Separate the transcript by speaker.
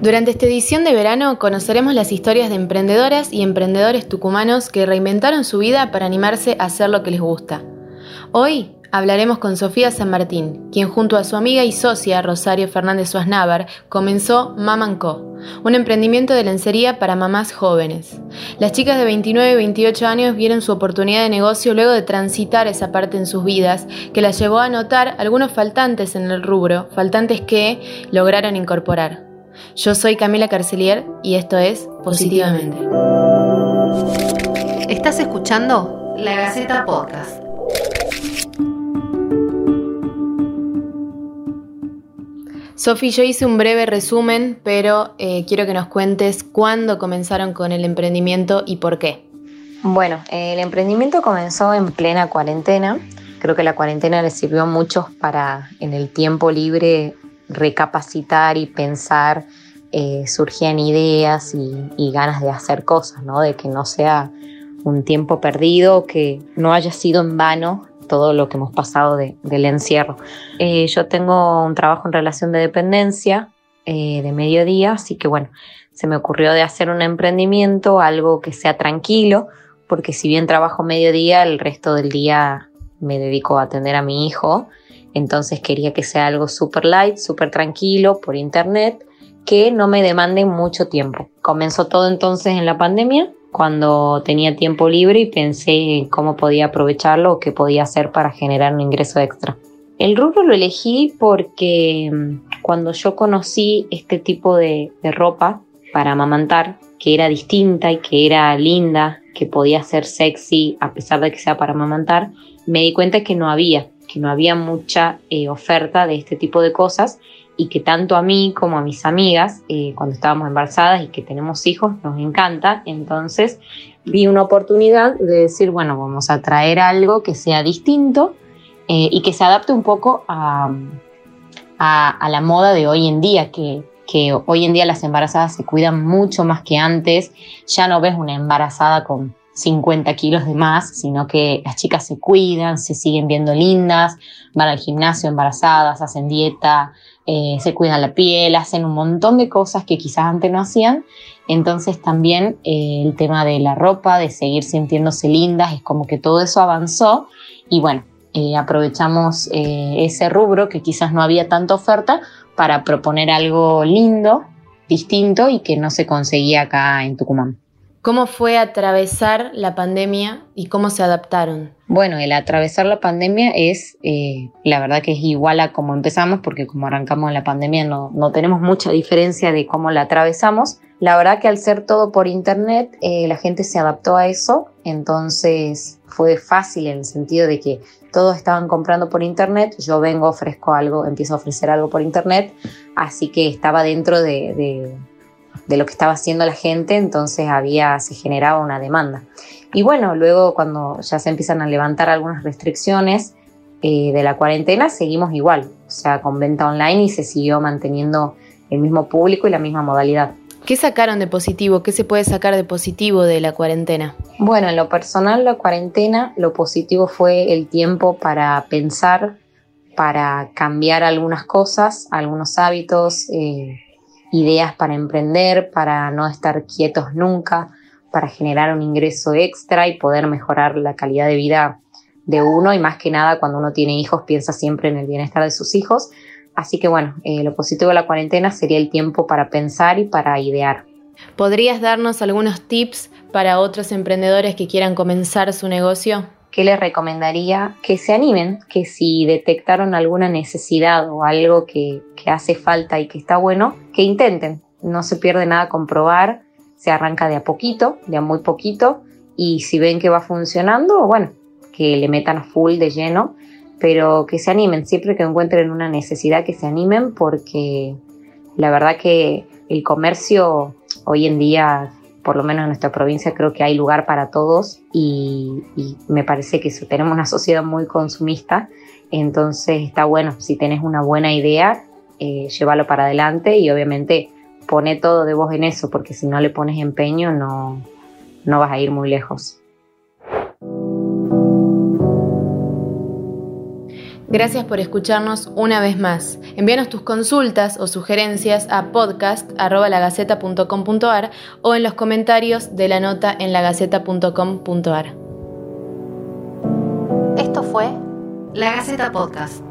Speaker 1: Durante esta edición de verano conoceremos las historias de emprendedoras y emprendedores tucumanos que reinventaron su vida para animarse a hacer lo que les gusta. Hoy hablaremos con Sofía San Martín, quien junto a su amiga y socia Rosario Fernández Suaznavar comenzó Maman Co, un emprendimiento de lencería para mamás jóvenes. Las chicas de 29 y 28 años vieron su oportunidad de negocio luego de transitar esa parte en sus vidas que las llevó a notar algunos faltantes en el rubro, faltantes que lograron incorporar. Yo soy Camila Carcelier y esto es Positivamente.
Speaker 2: Estás escuchando La Gaceta Podcast.
Speaker 1: Sofi, yo hice un breve resumen, pero eh, quiero que nos cuentes cuándo comenzaron con el emprendimiento y por qué.
Speaker 3: Bueno, el emprendimiento comenzó en plena cuarentena. Creo que la cuarentena les sirvió a muchos para en el tiempo libre recapacitar y pensar, eh, surgían ideas y, ganas de hacer cosas, ¿no? De que no sea un tiempo perdido, que no haya sido en vano todo lo que hemos pasado del encierro. Eh, yo tengo un trabajo en relación de dependencia eh, de mediodía, así que bueno, se me ocurrió de hacer un emprendimiento, algo que sea tranquilo, porque si bien trabajo mediodía, el resto del día me dedico a atender a mi hijo entonces quería que sea algo súper light, súper tranquilo por internet, que no me demande mucho tiempo. Comenzó todo entonces en la pandemia, cuando tenía tiempo libre y pensé en cómo podía aprovecharlo o qué podía hacer para generar un ingreso extra. El rubro lo elegí porque mm, cuando yo conocí este tipo de, de ropa para amamantar, que era distinta y que era linda, que podía ser sexy a pesar de que sea para amamantar, me di cuenta que no había que no había mucha eh, oferta de este tipo de cosas y que tanto a mí como a mis amigas, eh, cuando estábamos embarazadas y que tenemos hijos, nos encanta. Entonces vi una oportunidad de decir, bueno, vamos a traer algo que sea distinto eh, y que se adapte un poco a, a, la moda de hoy en día, que, que hoy en día las embarazadas se cuidan mucho más que antes. Ya no ves una embarazada con 50 kilos de más, sino que las chicas se cuidan, se siguen viendo lindas, van al gimnasio embarazadas, hacen dieta, eh, se cuidan la piel, hacen un montón de cosas que quizás antes no hacían. Entonces también eh, el tema de la ropa, de seguir sintiéndose lindas, es como que todo eso avanzó y bueno, eh, aprovechamos ese rubro que quizás no había tanta oferta para proponer algo lindo, distinto y que no se conseguía acá en Tucumán.
Speaker 1: ¿Cómo fue atravesar la pandemia y cómo se adaptaron?
Speaker 3: Bueno, el atravesar la pandemia es, eh, la verdad que es igual a como empezamos, porque como arrancamos la pandemia no, no tenemos mucha diferencia de cómo la atravesamos. La verdad que al ser todo por internet, eh, la gente se adaptó a eso, entonces fue fácil en el sentido de que todos estaban comprando por internet, yo vengo, ofrezco algo, empiezo a ofrecer algo por internet, así que estaba dentro de de lo que estaba haciendo la gente, entonces había, se generaba una demanda. Y bueno, luego cuando ya se empiezan a levantar algunas restricciones eh, de la cuarentena, seguimos igual, o sea, con venta online y se siguió manteniendo el mismo público y la misma modalidad.
Speaker 1: ¿Qué sacaron de positivo? ¿Qué se puede sacar de positivo de la cuarentena?
Speaker 3: Bueno, en lo personal, la cuarentena, lo positivo fue el tiempo para pensar, para cambiar algunas cosas, algunos hábitos, eh, ideas para emprender, para no estar quietos nunca, para generar un ingreso extra y poder mejorar la calidad de vida de uno y más que nada cuando uno tiene hijos piensa siempre en el bienestar de sus hijos. Así que bueno, eh, lo positivo de la cuarentena sería el tiempo para pensar y para idear.
Speaker 1: ¿Podrías darnos algunos tips para otros emprendedores que quieran comenzar su negocio?
Speaker 3: ¿Qué les recomendaría? Que se animen, que si detectaron alguna necesidad o algo que, hace falta y que está bueno, que intenten. No se pierde nada comprobar, se arranca de a poquito, de a muy poquito, y si ven que va funcionando, bueno, que le metan full de lleno, pero que se animen, siempre que encuentren una necesidad, que se animen, porque la verdad que el comercio hoy en día por lo menos en nuestra provincia creo que hay lugar para todos y, me parece que tenemos una sociedad muy consumista, entonces está bueno, si tenés una buena idea, eh, llévalo para adelante y obviamente pone todo de vos en eso, porque si no le pones empeño no, no vas a ir muy lejos.
Speaker 1: Gracias por escucharnos una vez más. Envíanos tus consultas o sugerencias a podcast.lagaceta.com.ar o en los comentarios de la nota en lagaceta.com.ar.
Speaker 2: Esto fue La Gaceta Podcast.